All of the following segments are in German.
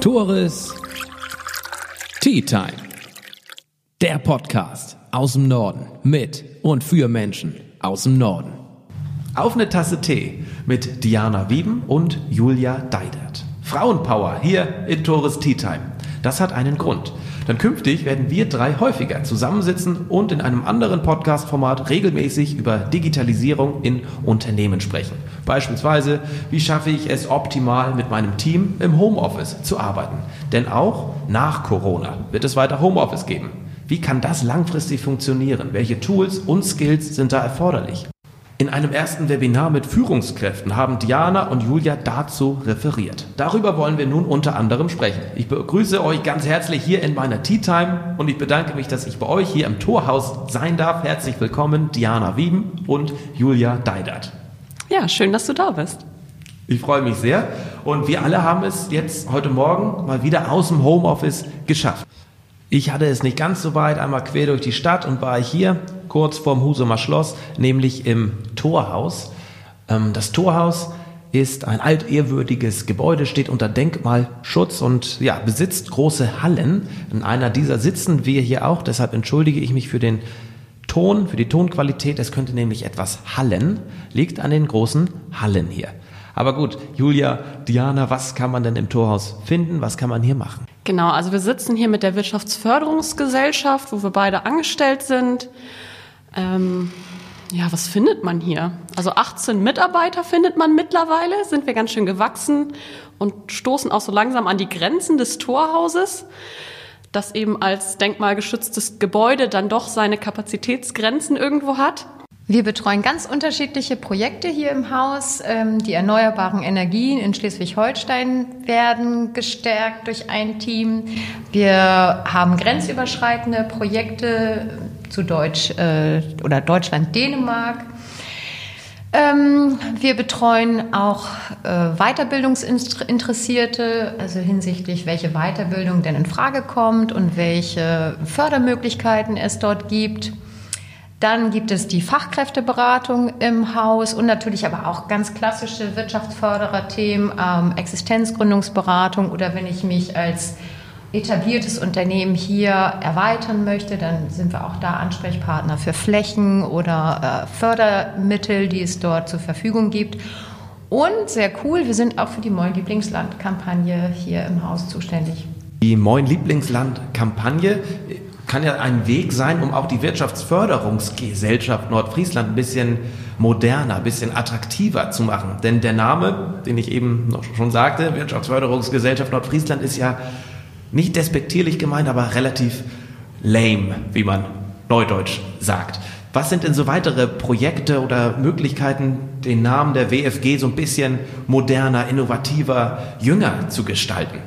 Tores Tea Time. Der Podcast aus dem Norden mit und für Menschen aus dem Norden. Auf eine Tasse Tee mit Diana Wieben und Julia Deidert. Frauenpower hier in Tores Tea Time. Das hat einen Grund. Denn künftig werden wir drei häufiger zusammensitzen und in einem anderen Podcast-Format regelmäßig über Digitalisierung in Unternehmen sprechen. Beispielsweise, wie schaffe ich es optimal mit meinem Team im Homeoffice zu arbeiten? Denn auch nach Corona wird es weiter Homeoffice geben. Wie kann das langfristig funktionieren? Welche Tools und Skills sind da erforderlich? In einem ersten Webinar mit Führungskräften haben Diana und Julia dazu referiert. Darüber wollen wir nun unter anderem sprechen. Ich begrüße euch ganz herzlich hier in meiner Tea Time und ich bedanke mich, dass ich bei euch hier im Torhaus sein darf. Herzlich willkommen, Diana Wieben und Julia Deidert. Ja, schön, dass du da bist. Ich freue mich sehr und wir alle haben es jetzt heute Morgen mal wieder aus dem Homeoffice geschafft. Ich hatte es nicht ganz so weit, einmal quer durch die Stadt und war hier kurz vorm Husumer Schloss, nämlich im Torhaus. Ähm, das Torhaus ist ein altehrwürdiges Gebäude, steht unter Denkmalschutz und ja, besitzt große Hallen. In einer dieser sitzen wir hier auch, deshalb entschuldige ich mich für den Ton, für die Tonqualität. Es könnte nämlich etwas hallen, liegt an den großen Hallen hier. Aber gut, Julia, Diana, was kann man denn im Torhaus finden? Was kann man hier machen? Genau, also wir sitzen hier mit der Wirtschaftsförderungsgesellschaft, wo wir beide angestellt sind. Ähm, ja, was findet man hier? Also 18 Mitarbeiter findet man mittlerweile, sind wir ganz schön gewachsen und stoßen auch so langsam an die Grenzen des Torhauses, das eben als denkmalgeschütztes Gebäude dann doch seine Kapazitätsgrenzen irgendwo hat. Wir betreuen ganz unterschiedliche Projekte hier im Haus. Ähm, die erneuerbaren Energien in Schleswig-Holstein werden gestärkt durch ein Team. Wir haben grenzüberschreitende Projekte zu Deutsch äh, oder Deutschland-Dänemark. Ähm, wir betreuen auch äh, Weiterbildungsinteressierte, also hinsichtlich, welche Weiterbildung denn in Frage kommt und welche Fördermöglichkeiten es dort gibt. Dann gibt es die Fachkräfteberatung im Haus und natürlich aber auch ganz klassische Wirtschaftsfördererthemen, ähm, Existenzgründungsberatung oder wenn ich mich als etabliertes Unternehmen hier erweitern möchte, dann sind wir auch da Ansprechpartner für Flächen oder äh, Fördermittel, die es dort zur Verfügung gibt. Und sehr cool, wir sind auch für die Moin Lieblingsland-Kampagne hier im Haus zuständig. Die Moin Lieblingsland-Kampagne kann ja ein Weg sein, um auch die Wirtschaftsförderungsgesellschaft Nordfriesland ein bisschen moderner, ein bisschen attraktiver zu machen. Denn der Name, den ich eben noch schon sagte, Wirtschaftsförderungsgesellschaft Nordfriesland, ist ja nicht despektierlich gemeint, aber relativ lame, wie man neudeutsch sagt. Was sind denn so weitere Projekte oder Möglichkeiten, den Namen der WFG so ein bisschen moderner, innovativer, jünger zu gestalten?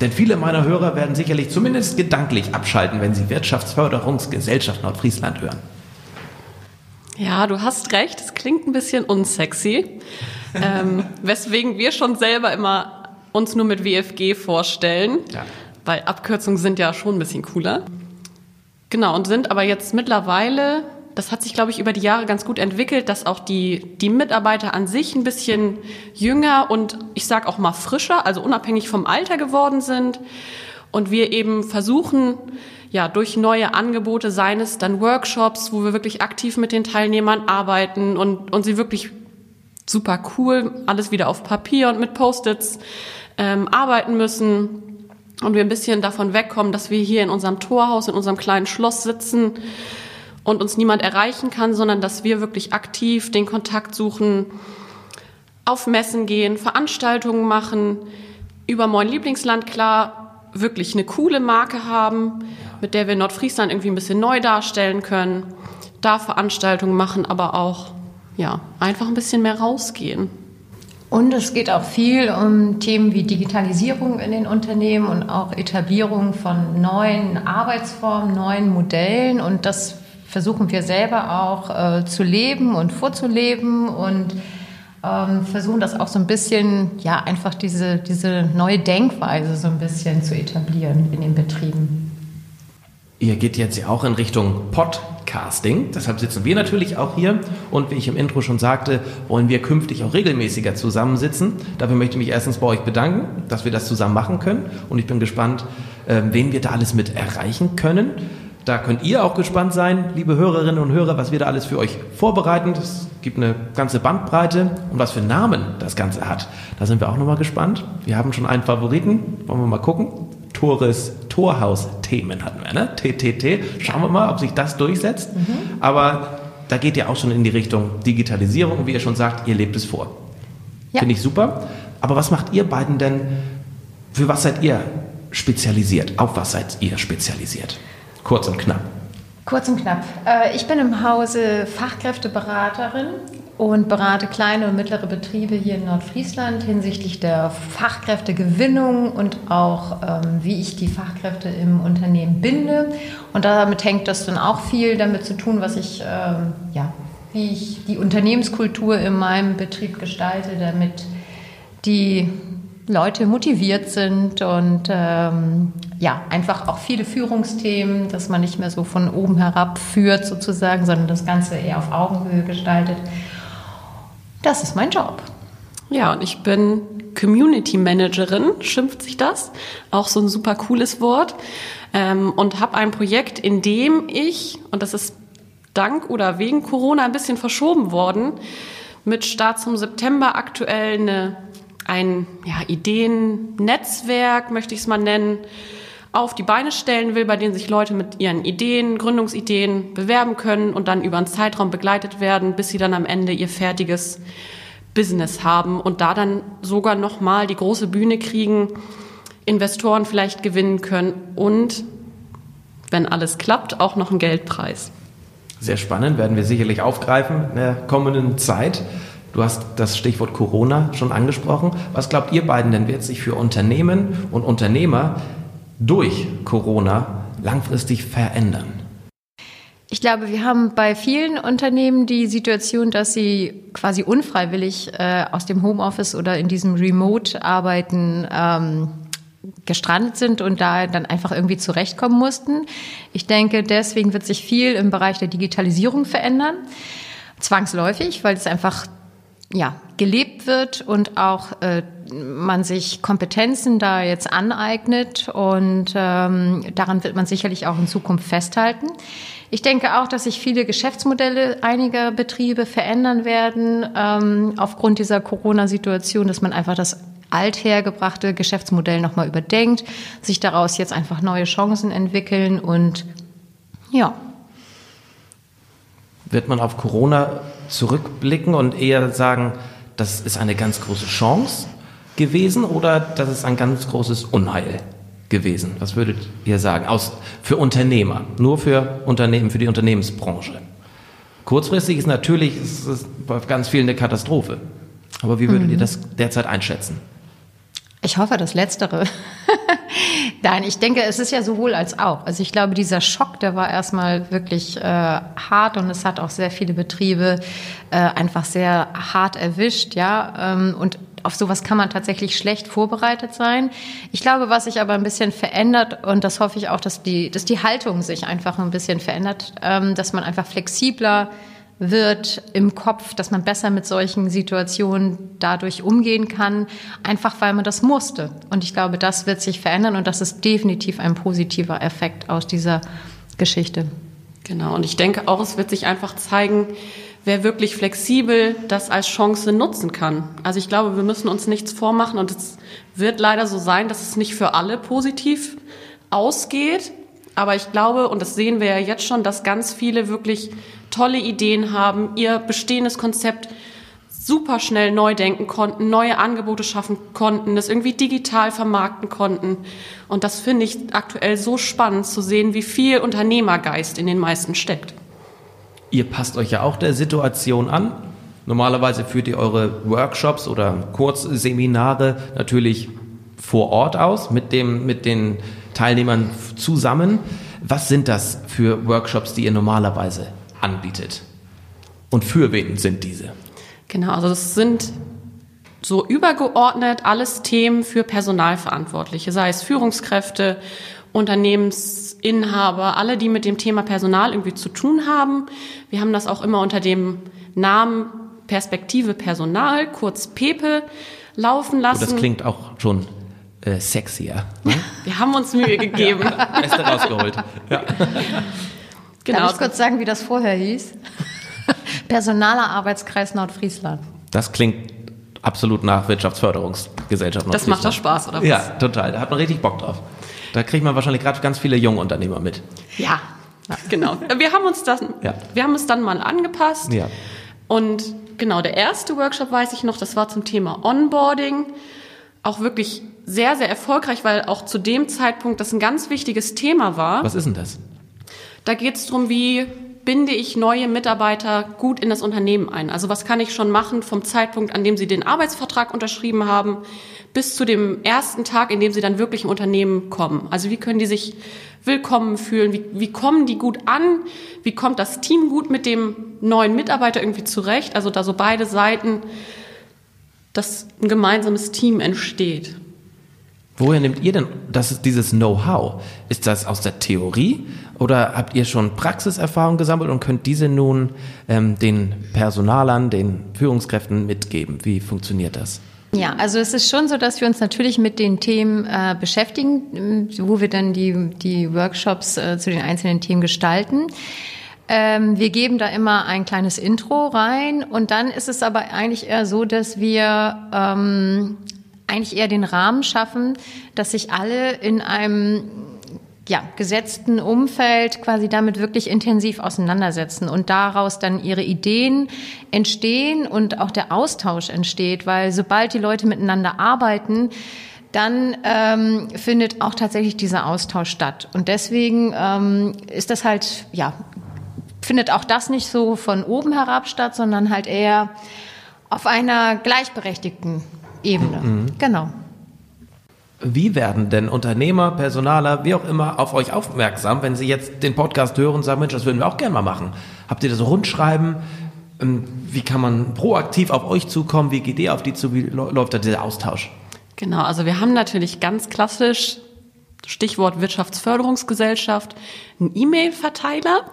Denn viele meiner Hörer werden sicherlich zumindest gedanklich abschalten, wenn sie Wirtschaftsförderungsgesellschaft Nordfriesland hören. Ja, du hast recht, es klingt ein bisschen unsexy, ähm, weswegen wir schon selber immer uns nur mit WFG vorstellen, ja. weil Abkürzungen sind ja schon ein bisschen cooler. Genau, und sind aber jetzt mittlerweile das hat sich, glaube ich, über die Jahre ganz gut entwickelt, dass auch die, die Mitarbeiter an sich ein bisschen jünger und ich sage auch mal frischer, also unabhängig vom Alter geworden sind. Und wir eben versuchen, ja, durch neue Angebote, seien es dann Workshops, wo wir wirklich aktiv mit den Teilnehmern arbeiten und, und sie wirklich super cool, alles wieder auf Papier und mit Post-its ähm, arbeiten müssen. Und wir ein bisschen davon wegkommen, dass wir hier in unserem Torhaus, in unserem kleinen Schloss sitzen und uns niemand erreichen kann, sondern dass wir wirklich aktiv den Kontakt suchen, auf Messen gehen, Veranstaltungen machen, über Moin Lieblingsland klar wirklich eine coole Marke haben, mit der wir Nordfriesland irgendwie ein bisschen neu darstellen können, da Veranstaltungen machen, aber auch ja, einfach ein bisschen mehr rausgehen. Und es geht auch viel um Themen wie Digitalisierung in den Unternehmen und auch Etablierung von neuen Arbeitsformen, neuen Modellen. Und das versuchen wir selber auch äh, zu leben und vorzuleben und ähm, versuchen das auch so ein bisschen, ja, einfach diese, diese neue Denkweise so ein bisschen zu etablieren in den Betrieben. Ihr geht jetzt ja auch in Richtung Pod Podcasting. Deshalb sitzen wir natürlich auch hier und wie ich im Intro schon sagte, wollen wir künftig auch regelmäßiger zusammensitzen. Dafür möchte ich mich erstens bei euch bedanken, dass wir das zusammen machen können und ich bin gespannt, ähm, wen wir da alles mit erreichen können. Da könnt ihr auch gespannt sein, liebe Hörerinnen und Hörer, was wir da alles für euch vorbereiten. Es gibt eine ganze Bandbreite und was für Namen das Ganze hat. Da sind wir auch nochmal gespannt. Wir haben schon einen Favoriten. Wollen wir mal gucken? Tores Torhaus-Themen hatten wir, ne? TTT. Schauen wir mal, ob sich das durchsetzt. Mhm. Aber da geht ihr auch schon in die Richtung Digitalisierung und wie ihr schon sagt, ihr lebt es vor. Ja. Finde ich super. Aber was macht ihr beiden denn? Für was seid ihr spezialisiert? Auf was seid ihr spezialisiert? Kurz und knapp. Kurz und knapp. Äh, ich bin im Hause Fachkräfteberaterin und berate kleine und mittlere Betriebe hier in Nordfriesland hinsichtlich der Fachkräftegewinnung und auch, ähm, wie ich die Fachkräfte im Unternehmen binde. Und damit hängt das dann auch viel damit zu tun, was ich, ähm, ja, wie ich die Unternehmenskultur in meinem Betrieb gestalte, damit die Leute motiviert sind und ähm, ja, einfach auch viele Führungsthemen, dass man nicht mehr so von oben herab führt sozusagen, sondern das Ganze eher auf Augenhöhe gestaltet. Das ist mein Job. Ja, und ich bin Community Managerin, schimpft sich das. Auch so ein super cooles Wort. Ähm, und habe ein Projekt, in dem ich, und das ist dank oder wegen Corona ein bisschen verschoben worden, mit Start zum September aktuell eine ein ja, Ideennetzwerk, möchte ich es mal nennen, auf die Beine stellen will, bei denen sich Leute mit ihren Ideen, Gründungsideen bewerben können und dann über einen Zeitraum begleitet werden, bis sie dann am Ende ihr fertiges Business haben und da dann sogar nochmal die große Bühne kriegen, Investoren vielleicht gewinnen können und, wenn alles klappt, auch noch einen Geldpreis. Sehr spannend, werden wir sicherlich aufgreifen in der kommenden Zeit. Du hast das Stichwort Corona schon angesprochen. Was glaubt ihr beiden denn, wird sich für Unternehmen und Unternehmer durch Corona langfristig verändern? Ich glaube, wir haben bei vielen Unternehmen die Situation, dass sie quasi unfreiwillig äh, aus dem Homeoffice oder in diesem Remote-Arbeiten ähm, gestrandet sind und da dann einfach irgendwie zurechtkommen mussten. Ich denke, deswegen wird sich viel im Bereich der Digitalisierung verändern. Zwangsläufig, weil es einfach ja, gelebt wird und auch äh, man sich Kompetenzen da jetzt aneignet und ähm, daran wird man sicherlich auch in Zukunft festhalten. Ich denke auch, dass sich viele Geschäftsmodelle einiger Betriebe verändern werden ähm, aufgrund dieser Corona-Situation, dass man einfach das althergebrachte Geschäftsmodell nochmal überdenkt, sich daraus jetzt einfach neue Chancen entwickeln und ja. Wird man auf Corona zurückblicken und eher sagen, das ist eine ganz große Chance gewesen oder das ist ein ganz großes Unheil gewesen? Was würdet ihr sagen? Aus, für Unternehmer, nur für Unternehmen, für die Unternehmensbranche. Kurzfristig ist natürlich ist bei ganz vielen eine Katastrophe. Aber wie würdet mhm. ihr das derzeit einschätzen? Ich hoffe, das Letztere. Nein, ich denke, es ist ja sowohl als auch. Also ich glaube, dieser Schock, der war erstmal wirklich äh, hart und es hat auch sehr viele Betriebe äh, einfach sehr hart erwischt, ja. Ähm, und auf sowas kann man tatsächlich schlecht vorbereitet sein. Ich glaube, was sich aber ein bisschen verändert, und das hoffe ich auch, dass die, dass die Haltung sich einfach ein bisschen verändert, ähm, dass man einfach flexibler wird im Kopf, dass man besser mit solchen Situationen dadurch umgehen kann, einfach weil man das musste. Und ich glaube, das wird sich verändern und das ist definitiv ein positiver Effekt aus dieser Geschichte. Genau, und ich denke auch, es wird sich einfach zeigen, wer wirklich flexibel das als Chance nutzen kann. Also ich glaube, wir müssen uns nichts vormachen und es wird leider so sein, dass es nicht für alle positiv ausgeht. Aber ich glaube, und das sehen wir ja jetzt schon, dass ganz viele wirklich tolle Ideen haben, ihr bestehendes Konzept super schnell neu denken konnten, neue Angebote schaffen konnten, das irgendwie digital vermarkten konnten. Und das finde ich aktuell so spannend zu sehen, wie viel Unternehmergeist in den meisten steckt. Ihr passt euch ja auch der Situation an. Normalerweise führt ihr eure Workshops oder Kurzseminare natürlich vor Ort aus mit, dem, mit den Teilnehmern zusammen. Was sind das für Workshops, die ihr normalerweise anbietet? Und für wen sind diese? Genau, also es sind so übergeordnet alles Themen für Personalverantwortliche, sei es Führungskräfte Unternehmensinhaber, alle, die mit dem Thema Personal irgendwie zu tun haben. Wir haben das auch immer unter dem Namen Perspektive Personal, kurz PEPE, laufen lassen. Und das klingt auch schon äh, sexier. Ne? Wir haben uns Mühe gegeben. ja, Beste rausgeholt. Ja. Genau. Darf ich kurz sagen, wie das vorher hieß? Personaler Arbeitskreis Nordfriesland. Das klingt absolut nach Wirtschaftsförderungsgesellschaft. Das macht doch Spaß, oder was? Ja, total. Da hat man richtig Bock drauf. Da kriegt man wahrscheinlich gerade ganz viele junge Unternehmer mit. Ja, genau. Wir haben uns das, ja. wir haben es dann mal angepasst. Ja. Und genau, der erste Workshop weiß ich noch, das war zum Thema Onboarding. Auch wirklich sehr, sehr erfolgreich, weil auch zu dem Zeitpunkt das ein ganz wichtiges Thema war. Was ist denn das? Da geht es darum, wie binde ich neue Mitarbeiter gut in das Unternehmen ein? Also was kann ich schon machen vom Zeitpunkt, an dem sie den Arbeitsvertrag unterschrieben haben, bis zu dem ersten Tag, in dem sie dann wirklich im Unternehmen kommen? Also wie können die sich willkommen fühlen? Wie, wie kommen die gut an? Wie kommt das Team gut mit dem neuen Mitarbeiter irgendwie zurecht? Also da so beide Seiten, dass ein gemeinsames Team entsteht. Woher nehmt ihr denn das, dieses Know-how? Ist das aus der Theorie oder habt ihr schon Praxiserfahrung gesammelt und könnt diese nun ähm, den Personalern, den Führungskräften mitgeben? Wie funktioniert das? Ja, also es ist schon so, dass wir uns natürlich mit den Themen äh, beschäftigen, wo wir dann die, die Workshops äh, zu den einzelnen Themen gestalten. Ähm, wir geben da immer ein kleines Intro rein und dann ist es aber eigentlich eher so, dass wir ähm, eigentlich eher den Rahmen schaffen, dass sich alle in einem ja, gesetzten Umfeld quasi damit wirklich intensiv auseinandersetzen und daraus dann ihre Ideen entstehen und auch der Austausch entsteht, weil sobald die Leute miteinander arbeiten, dann ähm, findet auch tatsächlich dieser Austausch statt. Und deswegen ähm, ist das halt, ja, findet auch das nicht so von oben herab statt, sondern halt eher auf einer gleichberechtigten Ebene. Mhm. Genau. Wie werden denn Unternehmer, Personaler, wie auch immer, auf euch aufmerksam, wenn sie jetzt den Podcast hören und sagen, Mensch, das würden wir auch gerne mal machen? Habt ihr da so Rundschreiben? Ähm, wie kann man proaktiv auf euch zukommen? Wie geht ihr auf die zu? Wie läuft da dieser Austausch? Genau, also wir haben natürlich ganz klassisch, Stichwort Wirtschaftsförderungsgesellschaft, einen E-Mail-Verteiler,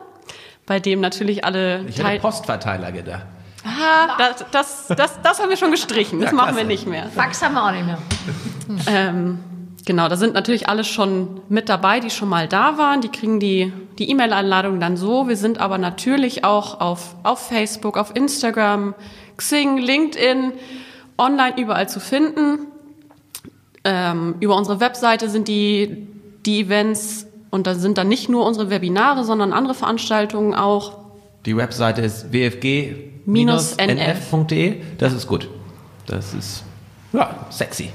bei dem natürlich alle... Ich hätte Postverteiler gedacht. Ah, das, das, das, das haben wir schon gestrichen. Das ja, machen wir nicht mehr. Fax haben wir auch nicht mehr. Ähm, genau, da sind natürlich alle schon mit dabei, die schon mal da waren. Die kriegen die die E-Mail-Einladung dann so. Wir sind aber natürlich auch auf, auf Facebook, auf Instagram, Xing, LinkedIn, online überall zu finden. Ähm, über unsere Webseite sind die, die Events und da sind dann nicht nur unsere Webinare, sondern andere Veranstaltungen auch. Die Webseite ist wfg nf.de. Das ist gut. Das ist ja sexy.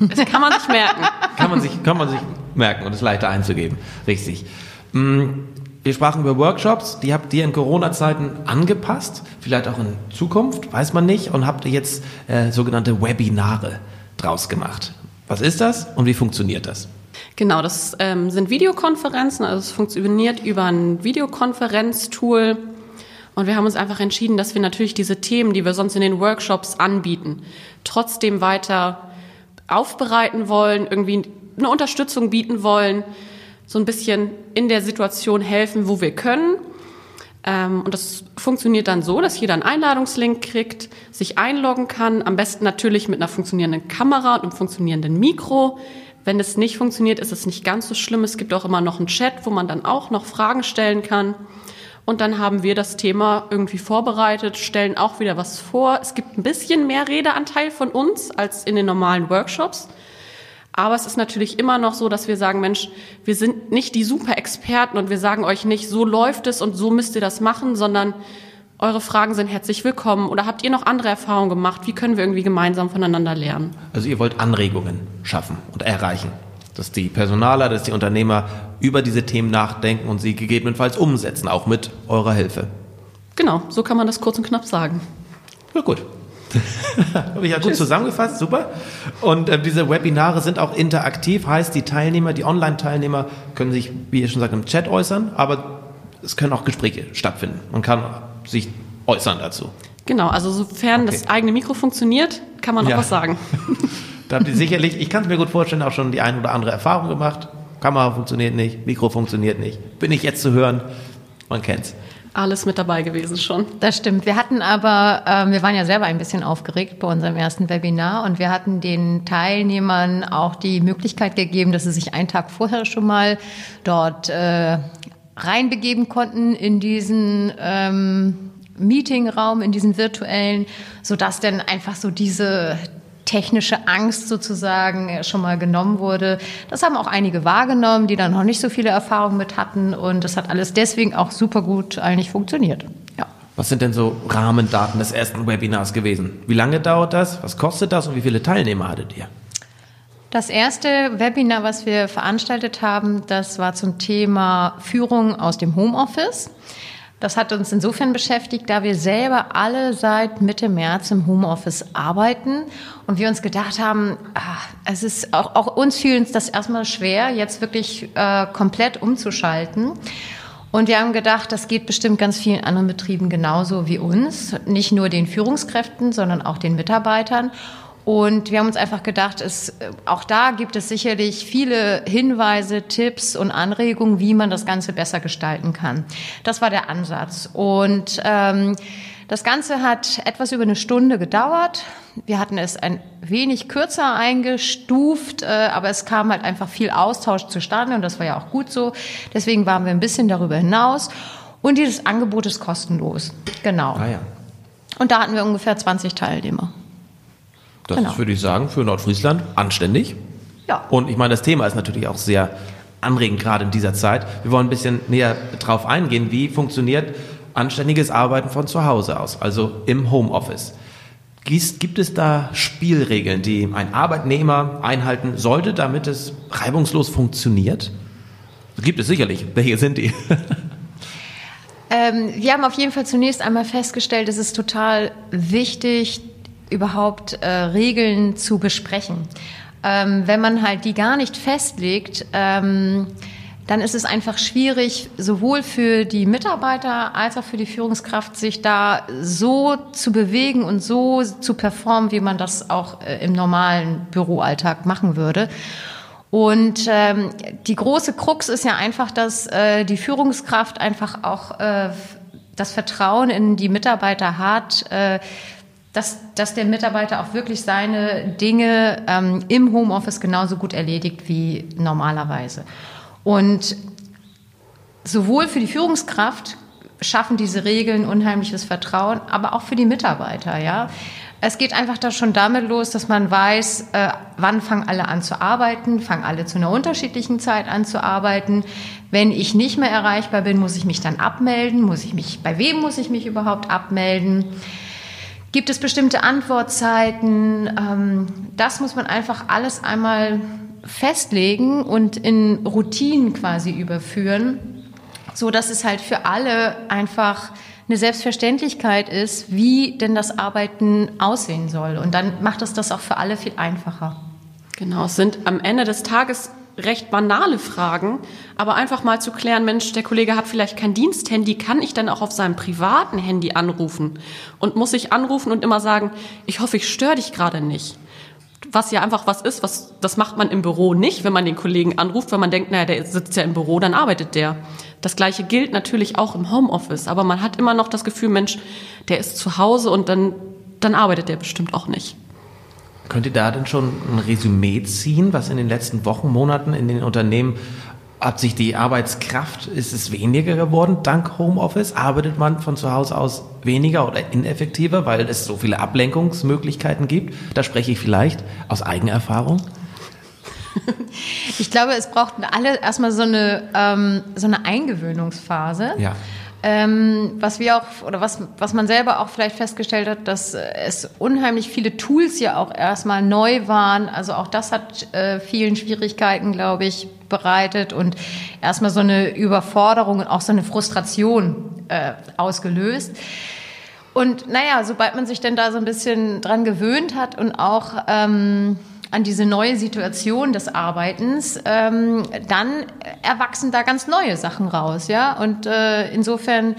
Das kann man sich merken. kann, man sich, kann man sich merken und ist leichter einzugeben. Richtig. Mm, wir sprachen über Workshops, die habt ihr in Corona-Zeiten angepasst, vielleicht auch in Zukunft, weiß man nicht, und habt ihr jetzt äh, sogenannte Webinare draus gemacht. Was ist das und wie funktioniert das? Genau, das ähm, sind Videokonferenzen, also es funktioniert über ein Videokonferenztool und wir haben uns einfach entschieden, dass wir natürlich diese Themen, die wir sonst in den Workshops anbieten, trotzdem weiter aufbereiten wollen, irgendwie eine Unterstützung bieten wollen, so ein bisschen in der Situation helfen, wo wir können. Ähm, und das funktioniert dann so, dass jeder einen Einladungslink kriegt, sich einloggen kann, am besten natürlich mit einer funktionierenden Kamera und einem funktionierenden Mikro. Wenn es nicht funktioniert, ist es nicht ganz so schlimm. Es gibt auch immer noch einen Chat, wo man dann auch noch Fragen stellen kann. Und dann haben wir das Thema irgendwie vorbereitet, stellen auch wieder was vor. Es gibt ein bisschen mehr Redeanteil von uns als in den normalen Workshops. Aber es ist natürlich immer noch so, dass wir sagen, Mensch, wir sind nicht die Super-Experten und wir sagen euch nicht, so läuft es und so müsst ihr das machen, sondern eure Fragen sind herzlich willkommen. Oder habt ihr noch andere Erfahrungen gemacht? Wie können wir irgendwie gemeinsam voneinander lernen? Also ihr wollt Anregungen schaffen und erreichen dass die Personaler, dass die Unternehmer über diese Themen nachdenken und sie gegebenenfalls umsetzen, auch mit eurer Hilfe. Genau, so kann man das kurz und knapp sagen. Ja, gut. Habe ich ja gut Tschüss. zusammengefasst, super. Und äh, diese Webinare sind auch interaktiv, heißt, die Teilnehmer, die Online-Teilnehmer können sich, wie ihr schon sagt, im Chat äußern, aber es können auch Gespräche stattfinden. Man kann sich äußern dazu. Genau, also sofern okay. das eigene Mikro funktioniert, kann man auch ja. was sagen. Da habt ihr sicherlich, ich kann es mir gut vorstellen, auch schon die ein oder andere Erfahrung gemacht. Kamera funktioniert nicht, Mikro funktioniert nicht. Bin ich jetzt zu hören? Man kennt's alles mit dabei gewesen schon. Das stimmt. Wir hatten aber, äh, wir waren ja selber ein bisschen aufgeregt bei unserem ersten Webinar und wir hatten den Teilnehmern auch die Möglichkeit gegeben, dass sie sich einen Tag vorher schon mal dort äh, reinbegeben konnten in diesen ähm, Meetingraum, in diesen virtuellen, sodass dann einfach so diese technische Angst sozusagen schon mal genommen wurde. Das haben auch einige wahrgenommen, die dann noch nicht so viele Erfahrungen mit hatten und das hat alles deswegen auch super gut eigentlich funktioniert. Ja. Was sind denn so Rahmendaten des ersten Webinars gewesen? Wie lange dauert das? Was kostet das und wie viele Teilnehmer hattet ihr? Das erste Webinar, was wir veranstaltet haben, das war zum Thema Führung aus dem Homeoffice. Das hat uns insofern beschäftigt, da wir selber alle seit Mitte März im Homeoffice arbeiten und wir uns gedacht haben, ach, es ist auch, auch uns fiel uns das erstmal schwer, jetzt wirklich äh, komplett umzuschalten. Und wir haben gedacht, das geht bestimmt ganz vielen anderen Betrieben genauso wie uns, nicht nur den Führungskräften, sondern auch den Mitarbeitern. Und wir haben uns einfach gedacht, es, auch da gibt es sicherlich viele Hinweise, Tipps und Anregungen, wie man das Ganze besser gestalten kann. Das war der Ansatz. Und ähm, das Ganze hat etwas über eine Stunde gedauert. Wir hatten es ein wenig kürzer eingestuft, äh, aber es kam halt einfach viel Austausch zustande und das war ja auch gut so. Deswegen waren wir ein bisschen darüber hinaus. Und dieses Angebot ist kostenlos. Genau. Ah ja. Und da hatten wir ungefähr 20 Teilnehmer. Das genau. ist, würde ich sagen, für Nordfriesland anständig. Ja. Und ich meine, das Thema ist natürlich auch sehr anregend, gerade in dieser Zeit. Wir wollen ein bisschen näher drauf eingehen, wie funktioniert anständiges Arbeiten von zu Hause aus, also im Homeoffice. Gibt es da Spielregeln, die ein Arbeitnehmer einhalten sollte, damit es reibungslos funktioniert? Gibt es sicherlich. Welche sind die? Ähm, wir haben auf jeden Fall zunächst einmal festgestellt, es ist total wichtig, überhaupt äh, Regeln zu besprechen. Ähm, wenn man halt die gar nicht festlegt, ähm, dann ist es einfach schwierig, sowohl für die Mitarbeiter als auch für die Führungskraft, sich da so zu bewegen und so zu performen, wie man das auch äh, im normalen Büroalltag machen würde. Und ähm, die große Krux ist ja einfach, dass äh, die Führungskraft einfach auch äh, das Vertrauen in die Mitarbeiter hat, äh, dass, dass der Mitarbeiter auch wirklich seine Dinge ähm, im Homeoffice genauso gut erledigt wie normalerweise. Und sowohl für die Führungskraft schaffen diese Regeln unheimliches Vertrauen, aber auch für die Mitarbeiter, ja. Es geht einfach da schon damit los, dass man weiß, äh, wann fangen alle an zu arbeiten, fangen alle zu einer unterschiedlichen Zeit an zu arbeiten. Wenn ich nicht mehr erreichbar bin, muss ich mich dann abmelden, muss ich mich, bei wem muss ich mich überhaupt abmelden? Gibt es bestimmte Antwortzeiten? Ähm, das muss man einfach alles einmal festlegen und in Routinen quasi überführen, so dass es halt für alle einfach eine Selbstverständlichkeit ist, wie denn das Arbeiten aussehen soll. Und dann macht es das auch für alle viel einfacher. Genau, es sind am Ende des Tages recht banale Fragen, aber einfach mal zu klären, Mensch, der Kollege hat vielleicht kein Diensthandy, kann ich denn auch auf seinem privaten Handy anrufen? Und muss ich anrufen und immer sagen, ich hoffe, ich störe dich gerade nicht. Was ja einfach was ist, was, das macht man im Büro nicht, wenn man den Kollegen anruft, weil man denkt, naja, der sitzt ja im Büro, dann arbeitet der. Das Gleiche gilt natürlich auch im Homeoffice, aber man hat immer noch das Gefühl, Mensch, der ist zu Hause und dann, dann arbeitet der bestimmt auch nicht. Könnt ihr da denn schon ein Resümee ziehen, was in den letzten Wochen, Monaten in den Unternehmen hat sich die Arbeitskraft, ist es weniger geworden dank Homeoffice? Arbeitet man von zu Hause aus weniger oder ineffektiver, weil es so viele Ablenkungsmöglichkeiten gibt? Da spreche ich vielleicht aus Eigenerfahrung. Ich glaube, es braucht alle erstmal so eine, ähm, so eine Eingewöhnungsphase. Ja. Ähm, was wir auch, oder was, was man selber auch vielleicht festgestellt hat, dass es unheimlich viele Tools ja auch erstmal neu waren. Also auch das hat äh, vielen Schwierigkeiten, glaube ich, bereitet und erstmal so eine Überforderung und auch so eine Frustration äh, ausgelöst. Und naja, sobald man sich denn da so ein bisschen dran gewöhnt hat und auch ähm, an diese neue Situation des Arbeitens, ähm, dann erwachsen da ganz neue Sachen raus, ja. Und äh, insofern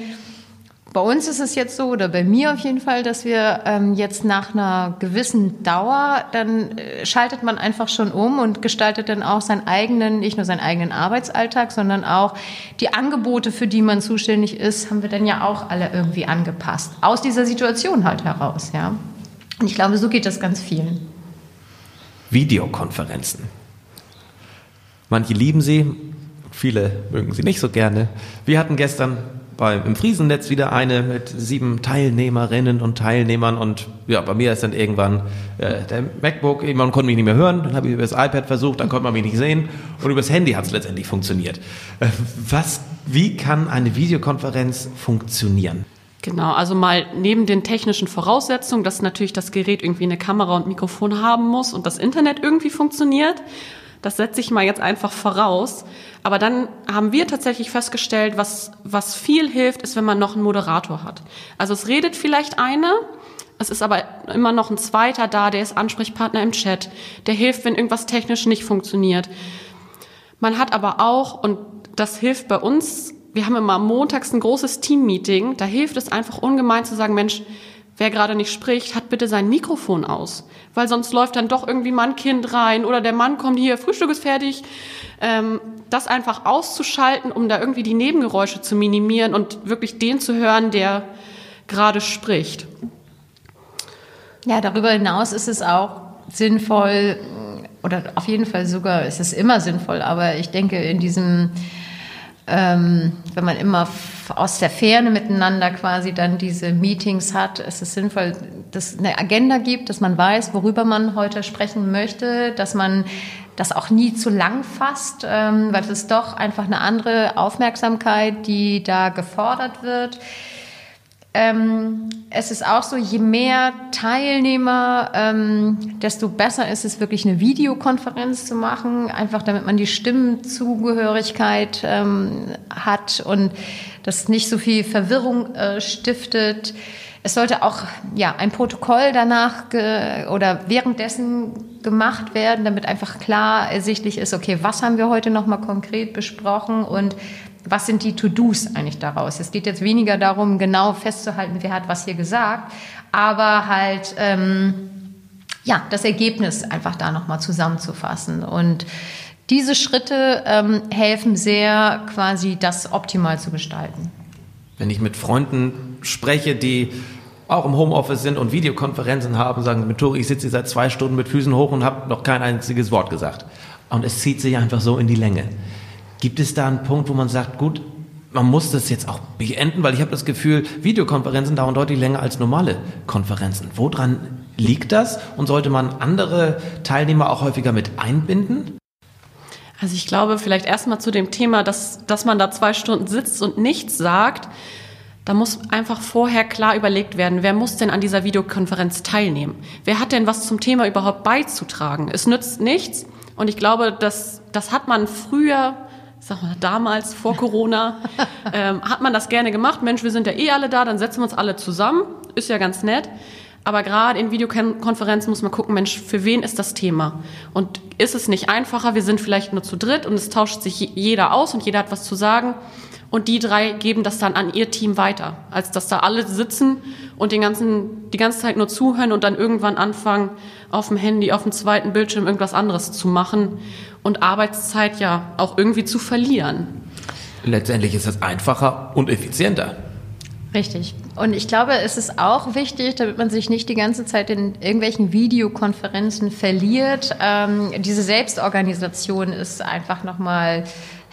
bei uns ist es jetzt so, oder bei mir auf jeden Fall, dass wir ähm, jetzt nach einer gewissen Dauer, dann äh, schaltet man einfach schon um und gestaltet dann auch seinen eigenen, nicht nur seinen eigenen Arbeitsalltag, sondern auch die Angebote, für die man zuständig ist, haben wir dann ja auch alle irgendwie angepasst. Aus dieser Situation halt heraus, ja. Und ich glaube, so geht das ganz vielen. Videokonferenzen. Manche lieben sie, viele mögen sie nicht so gerne. Wir hatten gestern beim, im Friesennetz wieder eine mit sieben Teilnehmerinnen und Teilnehmern und ja, bei mir ist dann irgendwann äh, der MacBook, man konnte mich nicht mehr hören, dann habe ich über das iPad versucht, dann konnte man mich nicht sehen und über das Handy hat es letztendlich funktioniert. Äh, was, wie kann eine Videokonferenz funktionieren? Genau, also mal neben den technischen Voraussetzungen, dass natürlich das Gerät irgendwie eine Kamera und Mikrofon haben muss und das Internet irgendwie funktioniert, das setze ich mal jetzt einfach voraus. Aber dann haben wir tatsächlich festgestellt, was, was viel hilft, ist, wenn man noch einen Moderator hat. Also es redet vielleicht einer, es ist aber immer noch ein zweiter da, der ist Ansprechpartner im Chat, der hilft, wenn irgendwas technisch nicht funktioniert. Man hat aber auch, und das hilft bei uns, wir haben immer montags ein großes Team-Meeting, da hilft es einfach ungemein zu sagen, Mensch, wer gerade nicht spricht, hat bitte sein Mikrofon aus. Weil sonst läuft dann doch irgendwie mal ein Kind rein oder der Mann kommt hier, Frühstück ist fertig. Ähm, das einfach auszuschalten, um da irgendwie die Nebengeräusche zu minimieren und wirklich den zu hören, der gerade spricht. Ja, darüber hinaus ist es auch sinnvoll, oder auf jeden Fall sogar ist es immer sinnvoll, aber ich denke, in diesem ähm, wenn man immer aus der Ferne miteinander quasi dann diese Meetings hat, ist es sinnvoll, dass es eine Agenda gibt, dass man weiß, worüber man heute sprechen möchte, dass man das auch nie zu lang fasst, ähm, weil es ist doch einfach eine andere Aufmerksamkeit, die da gefordert wird. Ähm, es ist auch so, je mehr Teilnehmer, ähm, desto besser ist es wirklich eine Videokonferenz zu machen, einfach damit man die Stimmenzugehörigkeit ähm, hat und das nicht so viel Verwirrung äh, stiftet. Es sollte auch ja, ein Protokoll danach oder währenddessen gemacht werden, damit einfach klar ersichtlich ist, okay, was haben wir heute nochmal konkret besprochen und was sind die To-Dos eigentlich daraus? Es geht jetzt weniger darum, genau festzuhalten, wer hat was hier gesagt, aber halt ähm, ja das Ergebnis einfach da nochmal zusammenzufassen und diese Schritte ähm, helfen sehr, quasi das optimal zu gestalten. Wenn ich mit Freunden spreche, die auch im Homeoffice sind und Videokonferenzen haben, sagen sie mit Tori, ich sitze hier seit zwei Stunden mit Füßen hoch und habe noch kein einziges Wort gesagt. Und es zieht sich einfach so in die Länge. Gibt es da einen Punkt, wo man sagt, gut, man muss das jetzt auch beenden, weil ich habe das Gefühl, Videokonferenzen dauern deutlich länger als normale Konferenzen. Woran liegt das und sollte man andere Teilnehmer auch häufiger mit einbinden? Also ich glaube vielleicht erstmal zu dem Thema, dass, dass man da zwei Stunden sitzt und nichts sagt. Da muss einfach vorher klar überlegt werden, wer muss denn an dieser Videokonferenz teilnehmen? Wer hat denn was zum Thema überhaupt beizutragen? Es nützt nichts. Und ich glaube, das, das hat man früher sag mal, damals vor Corona, ähm, hat man das gerne gemacht. Mensch, wir sind ja eh alle da, dann setzen wir uns alle zusammen. Ist ja ganz nett. Aber gerade in Videokonferenzen muss man gucken, Mensch, für wen ist das Thema? Und ist es nicht einfacher? Wir sind vielleicht nur zu dritt und es tauscht sich jeder aus und jeder hat was zu sagen. Und die drei geben das dann an ihr Team weiter, als dass da alle sitzen und den ganzen, die ganze Zeit nur zuhören und dann irgendwann anfangen, auf dem Handy, auf dem zweiten Bildschirm irgendwas anderes zu machen und Arbeitszeit ja auch irgendwie zu verlieren. Letztendlich ist es einfacher und effizienter. Richtig. Und ich glaube, es ist auch wichtig, damit man sich nicht die ganze Zeit in irgendwelchen Videokonferenzen verliert. Ähm, diese Selbstorganisation ist einfach nochmal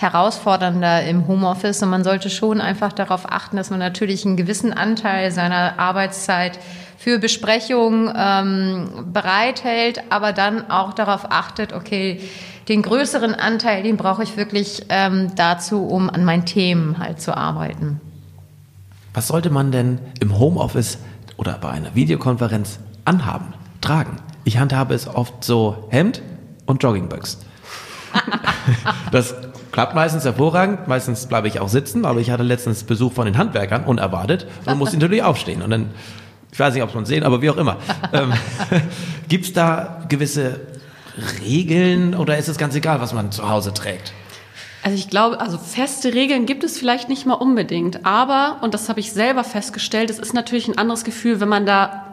herausfordernder im Homeoffice und man sollte schon einfach darauf achten, dass man natürlich einen gewissen Anteil seiner Arbeitszeit für Besprechungen ähm, bereithält, aber dann auch darauf achtet, okay, den größeren Anteil, den brauche ich wirklich ähm, dazu, um an meinen Themen halt zu arbeiten. Was sollte man denn im Homeoffice oder bei einer Videokonferenz anhaben, tragen? Ich handhabe es oft so Hemd und Joggingbüchs. das klappt meistens hervorragend. Meistens bleibe ich auch sitzen, aber ich hatte letztens Besuch von den Handwerkern unerwartet und musste natürlich aufstehen. Und dann, ich weiß nicht, ob es man sehen, aber wie auch immer. Ähm, Gibt es da gewisse Regeln oder ist es ganz egal, was man zu Hause trägt? Also ich glaube, also feste Regeln gibt es vielleicht nicht mal unbedingt, aber, und das habe ich selber festgestellt, es ist natürlich ein anderes Gefühl, wenn man da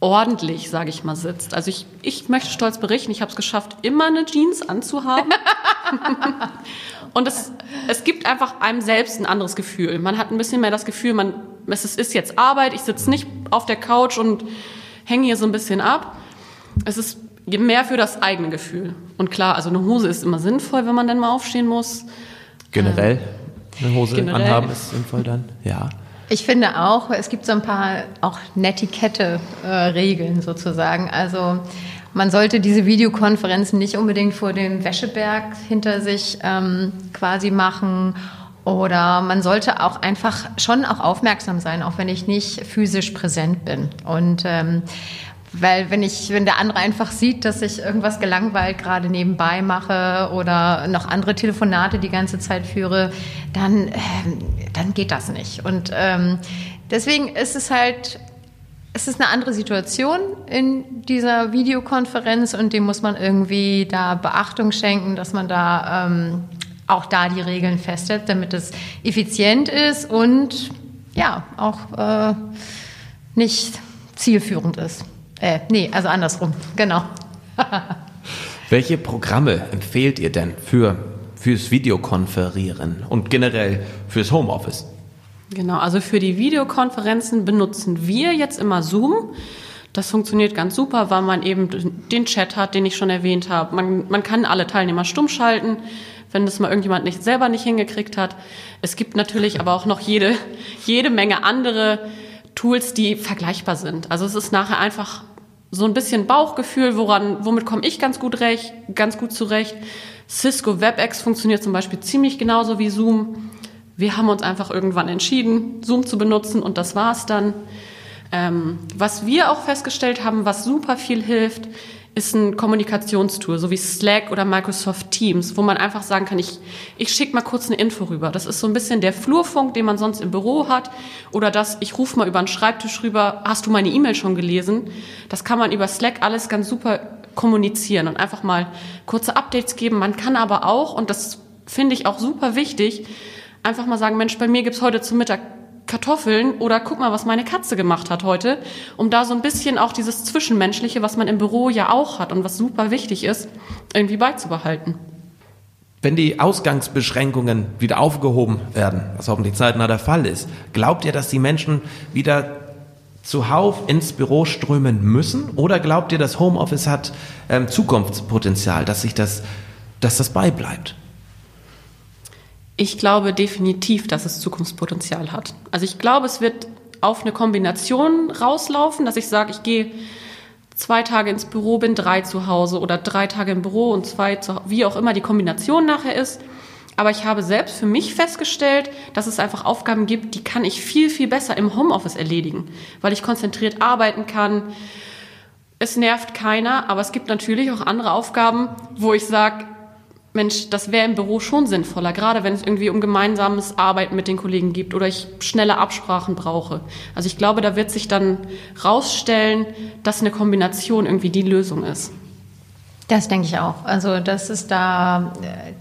ordentlich, sage ich mal, sitzt. Also ich, ich möchte stolz berichten, ich habe es geschafft, immer eine Jeans anzuhaben. und es, es gibt einfach einem selbst ein anderes Gefühl. Man hat ein bisschen mehr das Gefühl, man, es ist jetzt Arbeit, ich sitze nicht auf der Couch und hänge hier so ein bisschen ab. Es ist mehr für das eigene Gefühl. Und klar, also eine Hose ist immer sinnvoll, wenn man dann mal aufstehen muss. Generell eine Hose Generell. anhaben ist sinnvoll dann, ja. Ich finde auch, es gibt so ein paar auch Netiquette-Regeln sozusagen. Also man sollte diese Videokonferenzen nicht unbedingt vor dem Wäscheberg hinter sich ähm, quasi machen. Oder man sollte auch einfach schon auch aufmerksam sein, auch wenn ich nicht physisch präsent bin. Und ähm, weil wenn ich, wenn der andere einfach sieht, dass ich irgendwas gelangweilt gerade nebenbei mache oder noch andere Telefonate die ganze Zeit führe, dann, ähm, dann geht das nicht. Und ähm, deswegen ist es halt, es ist eine andere Situation in dieser Videokonferenz und dem muss man irgendwie da Beachtung schenken, dass man da ähm, auch da die Regeln festhält, damit es effizient ist und ja, auch äh, nicht zielführend ist. Äh, nee, also andersrum, genau. Welche Programme empfehlt ihr denn für, fürs Videokonferieren und generell fürs Homeoffice? Genau, also für die Videokonferenzen benutzen wir jetzt immer Zoom. Das funktioniert ganz super, weil man eben den Chat hat, den ich schon erwähnt habe. Man, man kann alle Teilnehmer stumm schalten, wenn das mal irgendjemand nicht, selber nicht hingekriegt hat. Es gibt natürlich aber auch noch jede, jede Menge andere Tools, die vergleichbar sind. Also es ist nachher einfach so ein bisschen Bauchgefühl, woran, womit komme ich ganz gut recht, ganz gut zurecht. Cisco WebEx funktioniert zum Beispiel ziemlich genauso wie Zoom. Wir haben uns einfach irgendwann entschieden, Zoom zu benutzen und das war's dann. Ähm, was wir auch festgestellt haben, was super viel hilft, ist ein Kommunikationstool, so wie Slack oder Microsoft Teams, wo man einfach sagen kann, ich, ich schicke mal kurz eine Info rüber. Das ist so ein bisschen der Flurfunk, den man sonst im Büro hat. Oder das, ich rufe mal über den Schreibtisch rüber, hast du meine E-Mail schon gelesen? Das kann man über Slack alles ganz super kommunizieren und einfach mal kurze Updates geben. Man kann aber auch, und das finde ich auch super wichtig, einfach mal sagen, Mensch, bei mir gibt's heute zum Mittag Kartoffeln oder guck mal, was meine Katze gemacht hat heute, um da so ein bisschen auch dieses Zwischenmenschliche, was man im Büro ja auch hat und was super wichtig ist, irgendwie beizubehalten. Wenn die Ausgangsbeschränkungen wieder aufgehoben werden, was hoffentlich zeitnah der Fall ist, glaubt ihr, dass die Menschen wieder zuhauf ins Büro strömen müssen? Oder glaubt ihr, das Homeoffice hat ähm, Zukunftspotenzial, dass sich das, dass das beibleibt? Ich glaube definitiv, dass es Zukunftspotenzial hat. Also ich glaube, es wird auf eine Kombination rauslaufen, dass ich sage, ich gehe zwei Tage ins Büro, bin drei zu Hause oder drei Tage im Büro und zwei zu, wie auch immer die Kombination nachher ist. Aber ich habe selbst für mich festgestellt, dass es einfach Aufgaben gibt, die kann ich viel, viel besser im Homeoffice erledigen, weil ich konzentriert arbeiten kann. Es nervt keiner, aber es gibt natürlich auch andere Aufgaben, wo ich sage, Mensch, das wäre im Büro schon sinnvoller, gerade wenn es irgendwie um gemeinsames Arbeiten mit den Kollegen gibt oder ich schnelle Absprachen brauche. Also ich glaube, da wird sich dann rausstellen, dass eine Kombination irgendwie die Lösung ist. Das denke ich auch. Also, dass es da äh,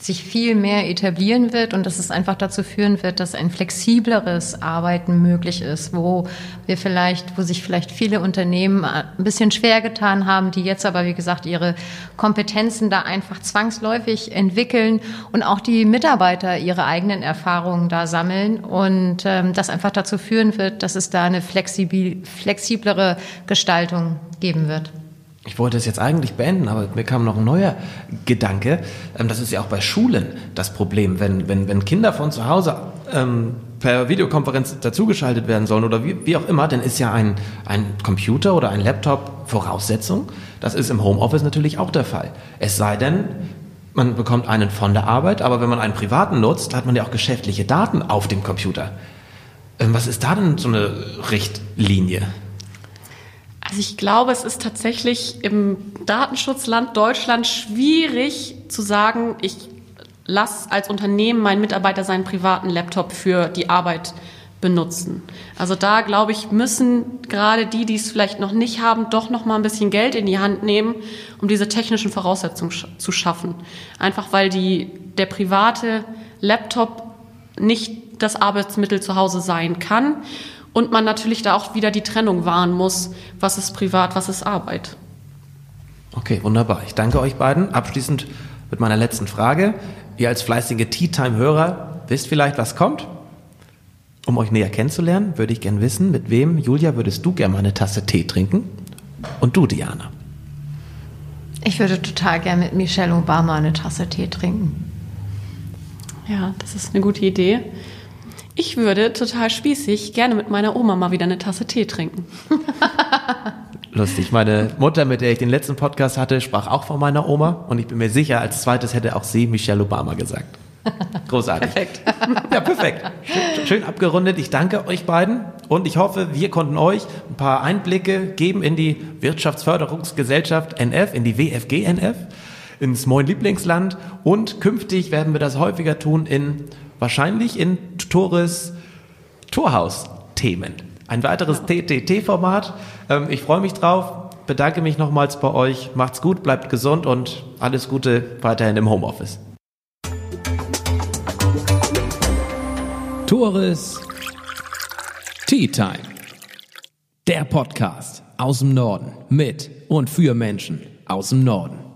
sich viel mehr etablieren wird und dass es einfach dazu führen wird, dass ein flexibleres Arbeiten möglich ist, wo wir vielleicht, wo sich vielleicht viele Unternehmen ein bisschen schwer getan haben, die jetzt aber, wie gesagt, ihre Kompetenzen da einfach zwangsläufig entwickeln und auch die Mitarbeiter ihre eigenen Erfahrungen da sammeln und ähm, das einfach dazu führen wird, dass es da eine flexibel, flexiblere Gestaltung geben wird. Ich wollte es jetzt eigentlich beenden, aber mir kam noch ein neuer Gedanke. Ähm, das ist ja auch bei Schulen das Problem, wenn, wenn, wenn Kinder von zu Hause ähm, per Videokonferenz dazugeschaltet werden sollen oder wie, wie auch immer, dann ist ja ein, ein Computer oder ein Laptop Voraussetzung. Das ist im Homeoffice natürlich auch der Fall. Es sei denn, man bekommt einen von der Arbeit, aber wenn man einen privaten nutzt, hat man ja auch geschäftliche Daten auf dem Computer. Ähm, was ist da denn so eine Richtlinie? Also ich glaube, es ist tatsächlich im Datenschutzland Deutschland schwierig zu sagen, ich lasse als Unternehmen meinen Mitarbeiter seinen privaten Laptop für die Arbeit benutzen. Also da glaube ich, müssen gerade die, die es vielleicht noch nicht haben, doch noch mal ein bisschen Geld in die Hand nehmen, um diese technischen Voraussetzungen zu schaffen. Einfach weil die der private Laptop nicht das Arbeitsmittel zu Hause sein kann und man natürlich da auch wieder die Trennung wahren muss, was ist privat, was ist Arbeit. Okay, wunderbar. Ich danke euch beiden. Abschließend mit meiner letzten Frage. Ihr als fleißige Tea Time Hörer wisst vielleicht, was kommt? Um euch näher kennenzulernen, würde ich gerne wissen, mit wem, Julia, würdest du gerne mal eine Tasse Tee trinken? Und du, Diana? Ich würde total gerne mit Michelle Obama eine Tasse Tee trinken. Ja, das ist eine gute Idee. Ich würde total spießig gerne mit meiner Oma mal wieder eine Tasse Tee trinken. Lustig. Meine Mutter, mit der ich den letzten Podcast hatte, sprach auch von meiner Oma und ich bin mir sicher, als zweites hätte auch sie Michelle Obama gesagt. Großartig. Perfekt. Ja, perfekt. Schön, schön, abgerundet. Ich danke euch beiden und ich hoffe, wir konnten euch ein paar Einblicke geben in die Wirtschaftsförderungsgesellschaft NF, in die WFG NF, ins Moin Lieblingsland und künftig werden wir das häufiger tun in wahrscheinlich in Tores Torhaus-Themen. Ein weiteres TTT-Format. Ähm, ich freue mich drauf. Bedanke mich nochmals bei euch. Macht's gut, bleibt gesund und alles Gute weiterhin im Homeoffice. Tores Tea Time. Der Podcast aus dem Norden mit und für Menschen aus dem Norden.